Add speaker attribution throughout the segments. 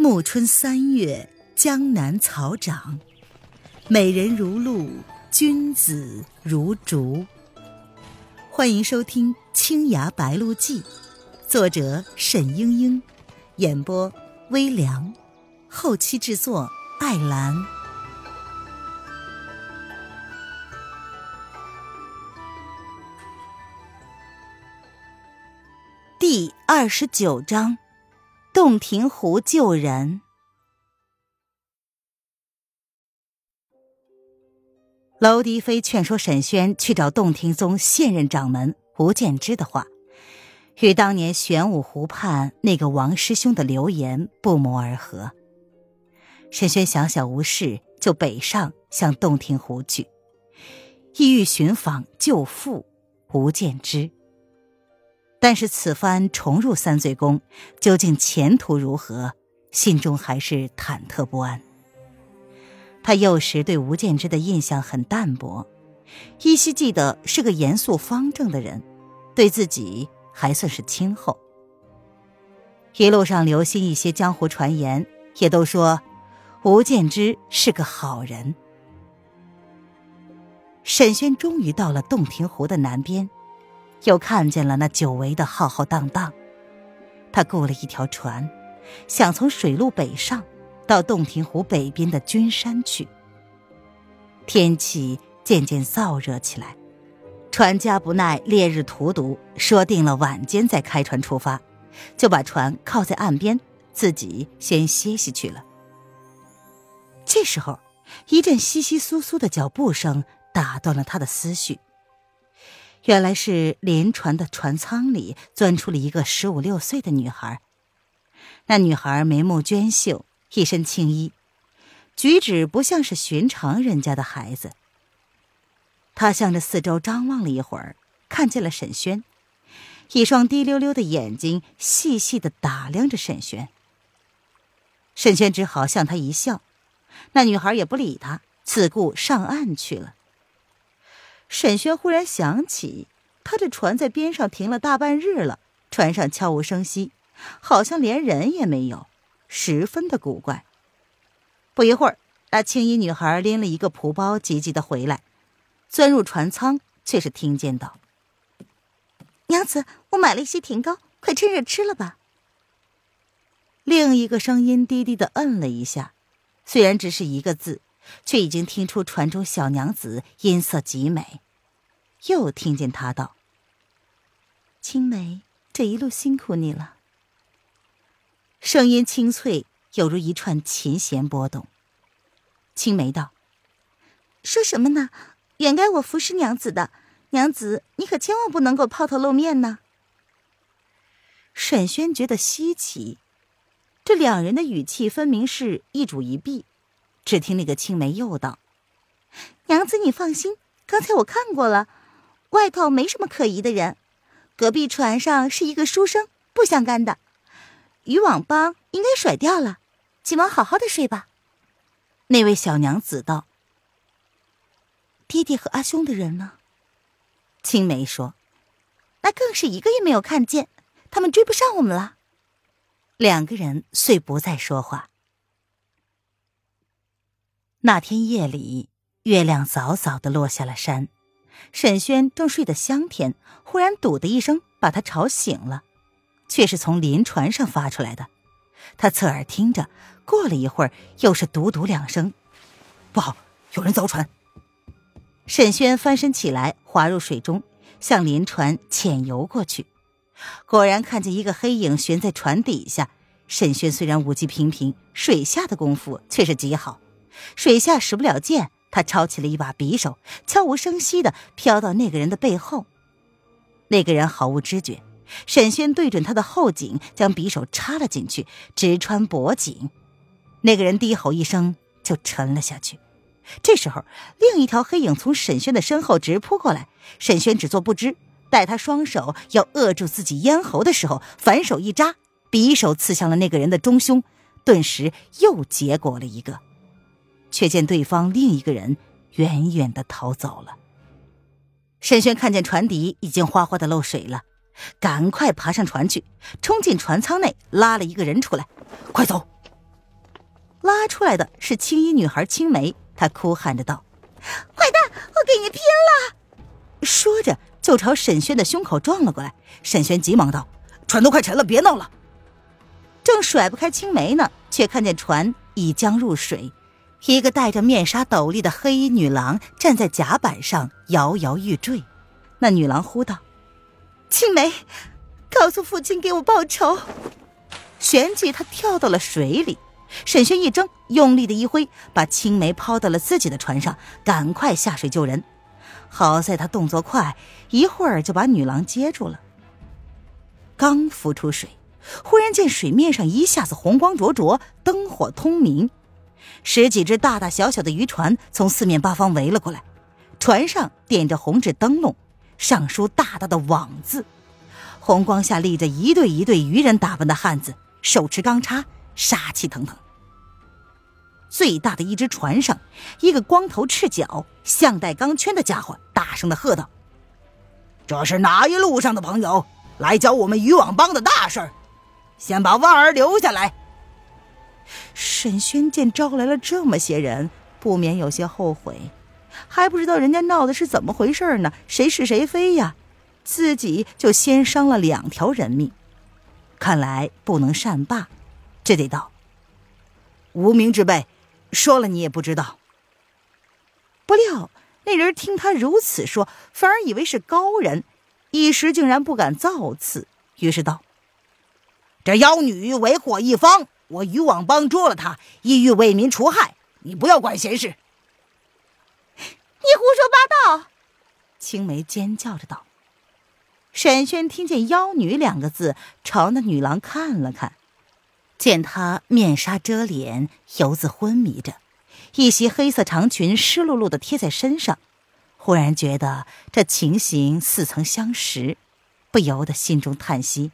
Speaker 1: 暮春三月，江南草长，美人如露，君子如竹。欢迎收听《青崖白鹿记》，作者沈英英，演播微凉，后期制作艾兰。第二十九章。洞庭湖救人。娄迪飞劝说沈轩去找洞庭宗现任掌门吴建之的话，与当年玄武湖畔那个王师兄的流言不谋而合。沈轩想想无事，就北上向洞庭湖去，意欲寻访舅父吴建之。但是此番重入三醉宫，究竟前途如何？心中还是忐忑不安。他幼时对吴建之的印象很淡薄，依稀记得是个严肃方正的人，对自己还算是亲厚。一路上留心一些江湖传言，也都说吴建之是个好人。沈轩终于到了洞庭湖的南边。又看见了那久违的浩浩荡荡，他雇了一条船，想从水路北上，到洞庭湖北边的君山去。天气渐渐燥热起来，船家不耐烈日荼毒，说定了晚间再开船出发，就把船靠在岸边，自己先歇息去了。这时候，一阵窸窸窣窣的脚步声打断了他的思绪。原来是连船的船舱里钻出了一个十五六岁的女孩。那女孩眉目娟秀，一身青衣，举止不像是寻常人家的孩子。她向着四周张望了一会儿，看见了沈轩，一双滴溜溜的眼睛细细的打量着沈轩。沈轩只好向她一笑，那女孩也不理他，自顾上岸去了。沈轩忽然想起，他的船在边上停了大半日了，船上悄无声息，好像连人也没有，十分的古怪。不一会儿，那青衣女孩拎了一个蒲包，急急的回来，钻入船舱，却是听见道：“
Speaker 2: 娘子，我买了一些甜糕，快趁热吃了吧。”
Speaker 1: 另一个声音低低的嗯了一下，虽然只是一个字。却已经听出船中小娘子音色极美，又听见她道：“
Speaker 2: 青梅，这一路辛苦你了。”
Speaker 1: 声音清脆，有如一串琴弦波动。青梅道：“
Speaker 2: 说什么呢？原该我服侍娘子的，娘子你可千万不能够抛头露面呢。”
Speaker 1: 沈轩觉得稀奇，这两人的语气分明是一主一婢。只听那个青梅又道：“
Speaker 2: 娘子，你放心，刚才我看过了，外头没什么可疑的人。隔壁船上是一个书生，不相干的。渔网帮应该甩掉了，今晚好好的睡吧。”
Speaker 1: 那位小娘子道：“
Speaker 2: 爹爹和阿兄的人呢？”
Speaker 1: 青梅说：“
Speaker 2: 那更是一个也没有看见，他们追不上我们了。”
Speaker 1: 两个人遂不再说话。那天夜里，月亮早早的落下了山。沈轩正睡得香甜，忽然“赌”的一声把他吵醒了，却是从临船上发出来的。他侧耳听着，过了一会儿，又是“赌赌”两声，不好，有人凿船。沈轩翻身起来，滑入水中，向临船潜游过去。果然看见一个黑影悬在船底下。沈轩虽然武技平平，水下的功夫却是极好。水下使不了剑，他抄起了一把匕首，悄无声息的飘到那个人的背后。那个人毫无知觉，沈轩对准他的后颈，将匕首插了进去，直穿脖颈。那个人低吼一声，就沉了下去。这时候，另一条黑影从沈轩的身后直扑过来，沈轩只做不知。待他双手要扼住自己咽喉的时候，反手一扎，匕首刺向了那个人的中胸，顿时又结果了一个。却见对方另一个人远远的逃走了。沈轩看见船底已经哗哗的漏水了，赶快爬上船去，冲进船舱内拉了一个人出来：“快走！”拉出来的是青衣女孩青梅，她哭喊着道：“
Speaker 2: 坏蛋，我跟你拼了！”
Speaker 1: 说着就朝沈轩的胸口撞了过来。沈轩急忙道：“船都快沉了，别闹了。”正甩不开青梅呢，却看见船已将入水，一个戴着面纱斗笠的黑衣女郎站在甲板上摇摇欲坠。那女郎呼道：“
Speaker 2: 青梅，告诉父亲给我报仇！”
Speaker 1: 旋即她跳到了水里。沈轩一怔，用力的一挥，把青梅抛到了自己的船上，赶快下水救人。好在他动作快，一会儿就把女郎接住了。刚浮出水。忽然见水面上一下子红光灼灼，灯火通明，十几只大大小小的渔船从四面八方围了过来，船上点着红纸灯笼，上书大大的“网”字，红光下立着一对一对渔人打扮的汉子，手持钢叉，杀气腾腾。最大的一只船上，一个光头赤脚、项带钢圈的家伙大声的喝道：“
Speaker 3: 这是哪一路上的朋友来教我们渔网帮的大事儿？”先把旺儿留下来。
Speaker 1: 沈轩见招来了这么些人，不免有些后悔，还不知道人家闹的是怎么回事呢，谁是谁非呀？自己就先伤了两条人命，看来不能善罢，这得道：无名之辈，说了你也不知道。不料那人听他如此说，反而以为是高人，一时竟然不敢造次，于是道。
Speaker 3: 这妖女为祸一方，我渔网帮捉了他，意欲为民除害。你不要管闲事。
Speaker 2: 你胡说八道！
Speaker 1: 青梅尖叫着道。沈轩听见“妖女”两个字，朝那女郎看了看，见她面纱遮脸，犹自昏迷着，一袭黑色长裙湿漉漉的贴在身上，忽然觉得这情形似曾相识，不由得心中叹息。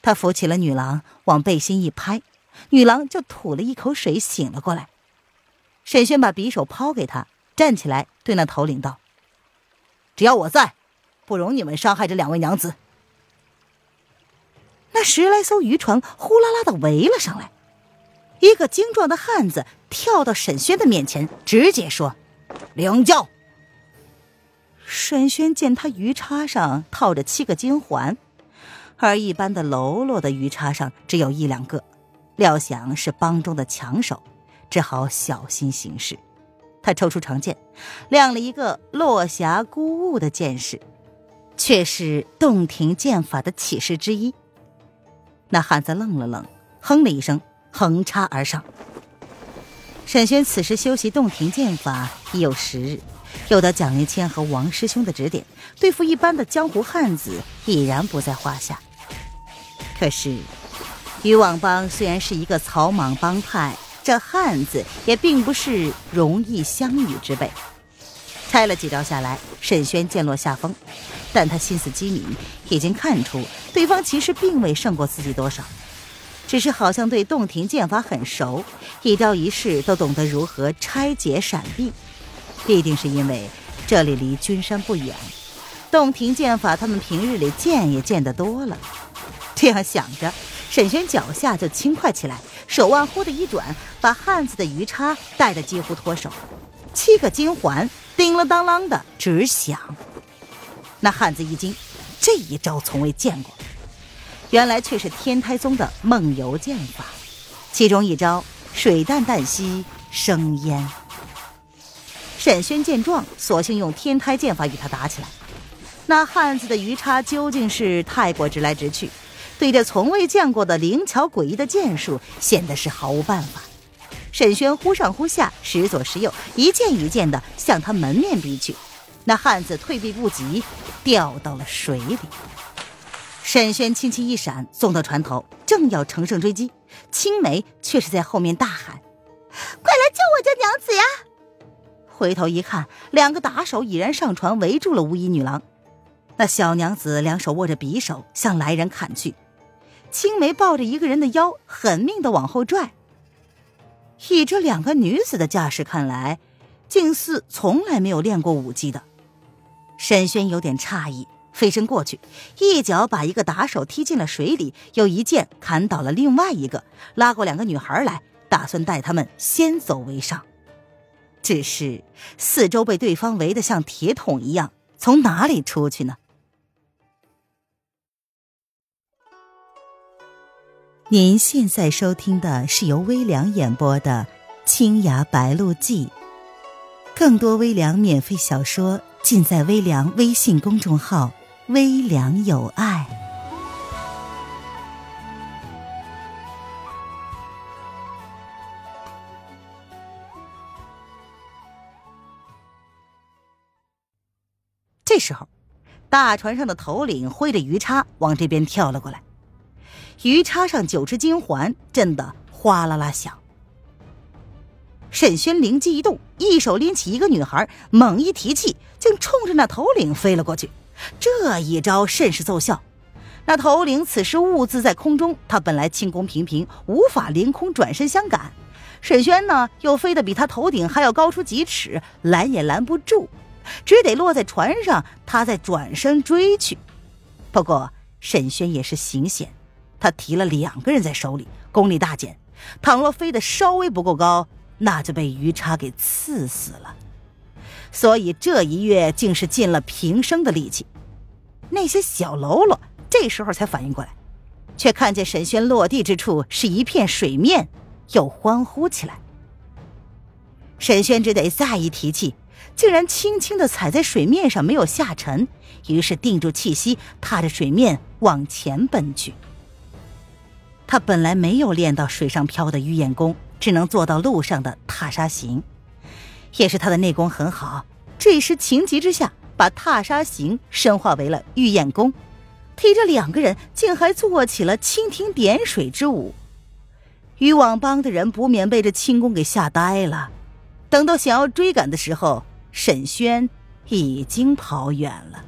Speaker 1: 他扶起了女郎，往背心一拍，女郎就吐了一口水，醒了过来。沈轩把匕首抛给他，站起来对那头领道：“只要我在，不容你们伤害这两位娘子。”那十来艘渔船呼啦啦的围了上来，一个精壮的汉子跳到沈轩的面前，直接说：“领教。”沈轩见他鱼叉上套着七个金环。而一般的喽啰的鱼叉上只有一两个，料想是帮中的强手，只好小心行事。他抽出长剑，亮了一个“落霞孤鹜”的剑势，却是洞庭剑法的起示之一。那汉子愣了愣，哼了一声，横插而上。沈轩此时修习洞庭剑法已有十日，又得蒋云谦和王师兄的指点，对付一般的江湖汉子已然不在话下。可是，渔网帮虽然是一个草莽帮派，这汉子也并不是容易相遇之辈。拆了几招下来，沈轩渐落下风，但他心思机敏，已经看出对方其实并未胜过自己多少，只是好像对洞庭剑法很熟，一招一式都懂得如何拆解闪避。必定是因为这里离君山不远，洞庭剑法他们平日里见也见得多了。这样想着，沈轩脚下就轻快起来，手腕忽的一转，把汉子的鱼叉带得几乎脱手，七个金环叮了当啷的直响。那汉子一惊，这一招从未见过，原来却是天台宗的梦游剑法，其中一招水淡淡兮生烟。沈轩见状，索性用天台剑法与他打起来。那汉子的鱼叉究竟是太过直来直去。对着从未见过的灵巧诡异的剑术，显得是毫无办法。沈轩忽上忽下，时左时右，一剑一剑的向他门面逼去。那汉子退避不及，掉到了水里。沈轩轻轻一闪，送到船头，正要乘胜追击，青梅却是在后面大喊：“
Speaker 2: 快来救我家娘子呀！”
Speaker 1: 回头一看，两个打手已然上船，围住了乌衣女郎。那小娘子两手握着匕首，向来人砍去。青梅抱着一个人的腰，狠命的往后拽。以这两个女子的架势看来，竟似从来没有练过武技的。沈轩有点诧异，飞身过去，一脚把一个打手踢进了水里，又一剑砍倒了另外一个，拉过两个女孩来，打算带他们先走为上。只是四周被对方围得像铁桶一样，从哪里出去呢？您现在收听的是由微凉演播的《青崖白鹿记》，更多微凉免费小说尽在微凉微信公众号“微凉有爱”。这时候，大船上的头领挥着鱼叉往这边跳了过来。鱼叉上九只金环震得哗啦啦响。沈轩灵机一动，一手拎起一个女孩，猛一提气，竟冲着那头领飞了过去。这一招甚是奏效。那头领此时兀自在空中，他本来轻功平平，无法凌空转身相赶。沈轩呢，又飞得比他头顶还要高出几尺，拦也拦不住，只得落在船上，他再转身追去。不过沈轩也是行险。他提了两个人在手里，功力大减。倘若飞得稍微不够高，那就被鱼叉给刺死了。所以这一跃竟是尽了平生的力气。那些小喽啰这时候才反应过来，却看见沈轩落地之处是一片水面，又欢呼起来。沈轩只得再一提气，竟然轻轻的踩在水面上，没有下沉，于是定住气息，踏着水面往前奔去。他本来没有练到水上漂的鱼眼功，只能做到陆上的踏沙行。也是他的内功很好，这时情急之下，把踏沙行深化为了玉眼功，提着两个人竟还做起了蜻蜓点水之舞。渔网帮的人不免被这轻功给吓呆了。等到想要追赶的时候，沈轩已经跑远了。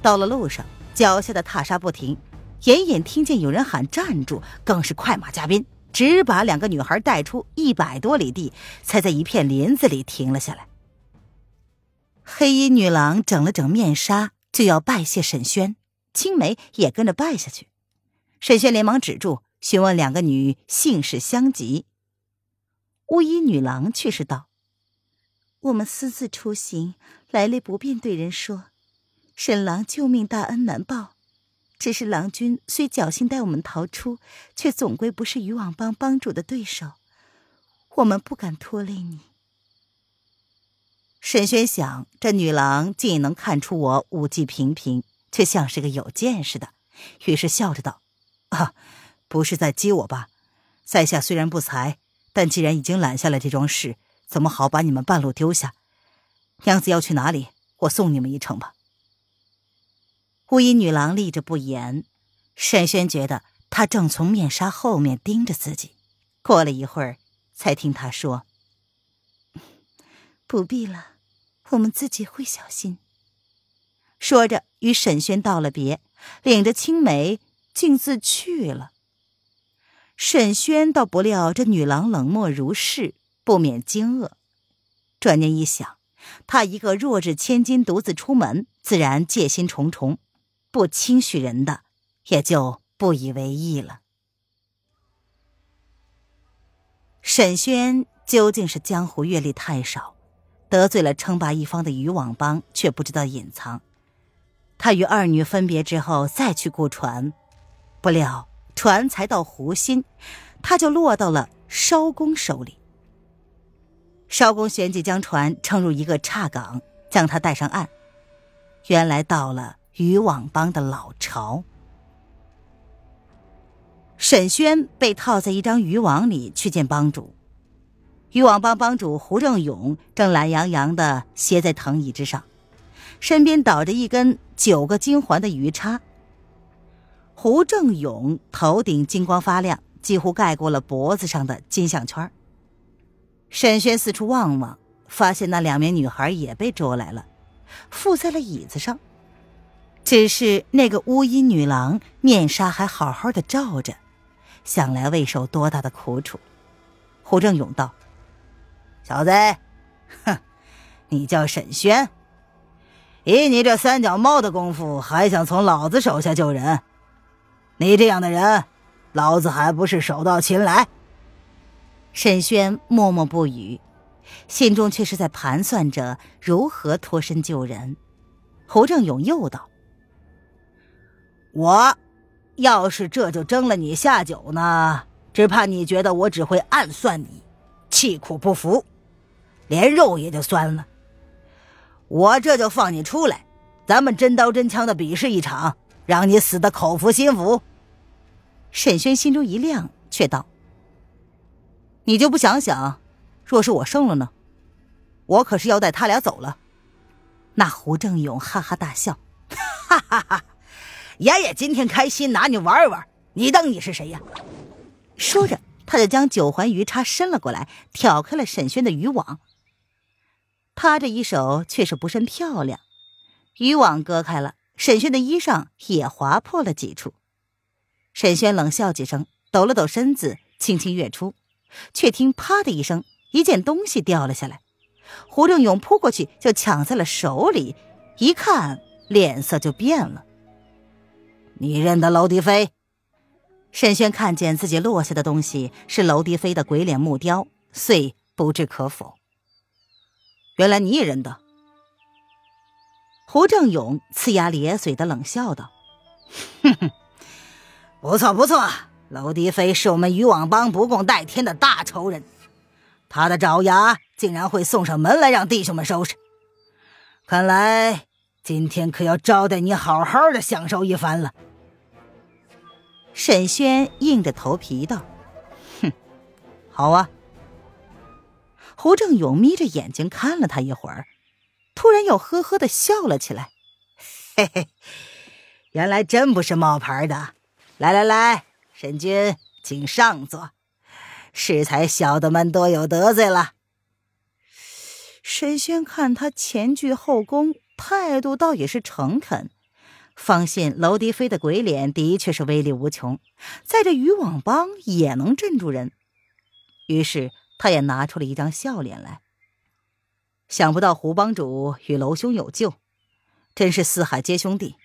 Speaker 1: 到了路上，脚下的踏沙不停。隐隐听见有人喊“站住”，更是快马加鞭，只把两个女孩带出一百多里地，才在一片林子里停了下来。黑衣女郎整了整面纱，就要拜谢沈轩，青梅也跟着拜下去。沈轩连忙止住，询问两个女姓氏相及。乌衣女郎却是道：“
Speaker 2: 我们私自出行，来历不便对人说。沈郎救命大恩难报。”只是郎君虽侥幸带我们逃出，却总归不是渔网帮帮主的对手，我们不敢拖累你。
Speaker 1: 沈轩想，这女郎竟能看出我武技平平，却像是个有见识的，于是笑着道：“啊，不是在激我吧？在下虽然不才，但既然已经揽下了这桩事，怎么好把你们半路丢下？娘子要去哪里？我送你们一程吧。”乌衣女郎立着不言，沈轩觉得她正从面纱后面盯着自己。过了一会儿，才听她说：“
Speaker 2: 不必了，我们自己会小心。”
Speaker 1: 说着，与沈轩道了别，领着青梅径自去了。沈轩倒不料这女郎冷漠如是，不免惊愕。转念一想，她一个弱智千金独自出门，自然戒心重重。不轻许人的，也就不以为意了。沈轩究竟是江湖阅历太少，得罪了称霸一方的渔网帮，却不知道隐藏。他与二女分别之后，再去雇船，不料船才到湖心，他就落到了艄公手里。艄公旋即将船撑入一个岔港，将他带上岸。原来到了。渔网帮的老巢，沈轩被套在一张渔网里去见帮主。渔网帮帮主胡正勇正懒洋洋的斜在藤椅之上，身边倒着一根九个金环的鱼叉。胡正勇头顶金光发亮，几乎盖过了脖子上的金项圈。沈轩四处望望，发现那两名女孩也被捉来了，附在了椅子上。只是那个乌衣女郎面纱还好好的罩着，想来未受多大的苦楚。胡正勇道：“小子，哼，你叫沈轩，以你这三脚猫的功夫，还想从老子手下救人？你这样的人，
Speaker 3: 老子还不是手到擒来？
Speaker 1: 沈轩默默不语，心中却是在盘算着如何脱身救人。胡正勇又道：“
Speaker 3: 我要是这就蒸了你下酒呢，只怕你觉得我只会暗算你，气苦不服，连肉也就酸了。我这就放你出来，咱们真刀真枪的比试一场，让你死的口服心服。”
Speaker 1: 沈轩心中一亮，却道：“你就不想想，若是我胜了呢？我可是要带他俩走了。”
Speaker 2: 那胡正勇哈哈大笑：“
Speaker 3: 哈哈哈！爷爷今天开心，拿你玩一玩。你当你是谁呀？”
Speaker 2: 说着，他就将九环鱼叉伸了过来，挑开了沈轩的渔网。他这一手却是不甚漂亮，渔网割开了，沈轩的衣裳也划破了几处。沈轩冷笑几声，抖了抖身子，轻轻跃出，却听“啪”的一声，一件东西掉了下来。胡正勇扑过去就抢在了手里，一看脸色就变了。
Speaker 3: 你认得娄迪飞？
Speaker 2: 沈轩看见自己落下的东西是娄迪飞的鬼脸木雕，遂不置可否。
Speaker 1: 原来你也认得。
Speaker 2: 胡正勇呲牙咧嘴的冷笑道：“
Speaker 3: 哼哼。”不错不错，娄迪飞是我们渔网帮不共戴天的大仇人，他的爪牙竟然会送上门来让弟兄们收拾。看来今天可要招待你好好的享受一番了。
Speaker 2: 沈轩硬着头皮道：“
Speaker 1: 哼，好啊。”
Speaker 2: 胡正勇眯着眼睛看了他一会儿，突然又呵呵的笑了起来：“
Speaker 3: 嘿嘿，原来真不是冒牌的。”来来来，沈君，请上座。适才小的们多有得罪了。
Speaker 2: 沈轩看他前倨后恭，态度倒也是诚恳，方信娄迪飞的鬼脸的确是威力无穷，在这渔网帮也能镇住人。于是他也拿出了一张笑脸来。
Speaker 1: 想不到胡帮主与娄兄有救，真是四海皆兄弟。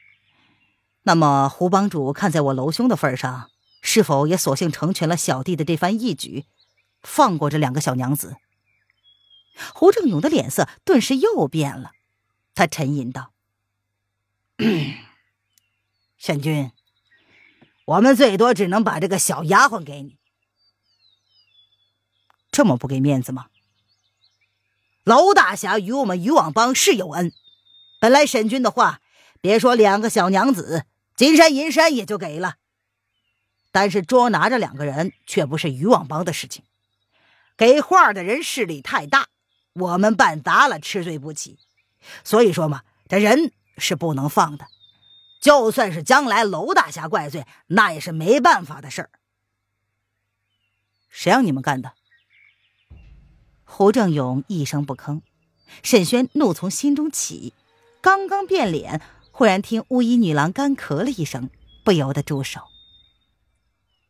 Speaker 1: 那么，胡帮主看在我娄兄的份上，是否也索性成全了小弟的这番义举，放过这两个小娘子？
Speaker 2: 胡正勇的脸色顿时又变了，他沉吟道：“
Speaker 3: 沈君，我们最多只能把这个小丫鬟给你，
Speaker 1: 这么不给面子吗？
Speaker 3: 娄大侠与我们渔网帮是有恩，本来沈君的话，别说两个小娘子。”金山银山也就给了，但是捉拿这两个人却不是渔网帮的事情。给画的人势力太大，我们办砸了吃罪不起。所以说嘛，这人是不能放的。就算是将来娄大侠怪罪，那也是没办法的事儿。
Speaker 1: 谁让你们干的？
Speaker 2: 胡正勇一声不吭。沈轩怒从心中起，刚刚变脸。忽然听乌衣女郎干咳了一声，不由得住手。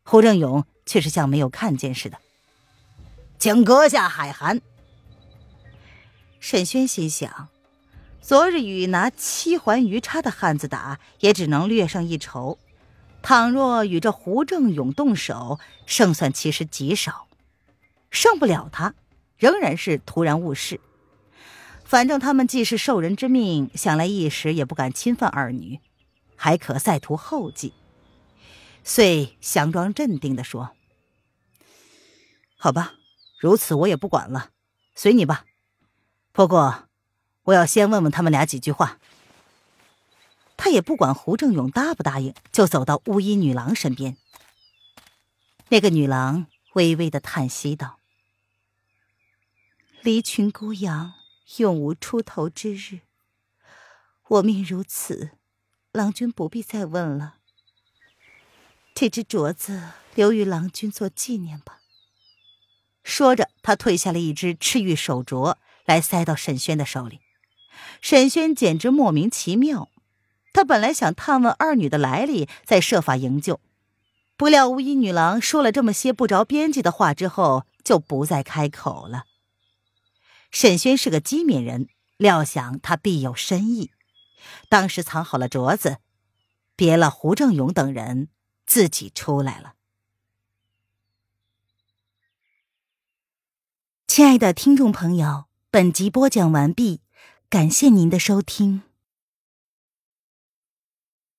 Speaker 2: 胡正勇却是像没有看见似的，
Speaker 3: 请阁下海涵。
Speaker 2: 沈轩心想，昨日与拿七环鱼叉的汉子打，也只能略胜一筹；倘若与这胡正勇动手，胜算其实极少。胜不了他，仍然是徒然误事。反正他们既是受人之命，想来一时也不敢侵犯二女，还可再图后计。遂佯装镇定的说：“
Speaker 1: 好吧，如此我也不管了，随你吧。不过，我要先问问他们俩几句话。”
Speaker 2: 他也不管胡正勇答不答应，就走到巫衣女郎身边。那个女郎微微的叹息道：“离群孤羊。”永无出头之日。我命如此，郎君不必再问了。这只镯子留与郎君做纪念吧。说着，他褪下了一只赤玉手镯来塞到沈轩的手里。沈轩简直莫名其妙，他本来想探问二女的来历，再设法营救。不料巫医女郎说了这么些不着边际的话之后，就不再开口了。沈轩是个机敏人，料想他必有深意。当时藏好了镯子，别了胡正勇等人，自己出来了。
Speaker 1: 亲爱的听众朋友，本集播讲完毕。感谢您的收听。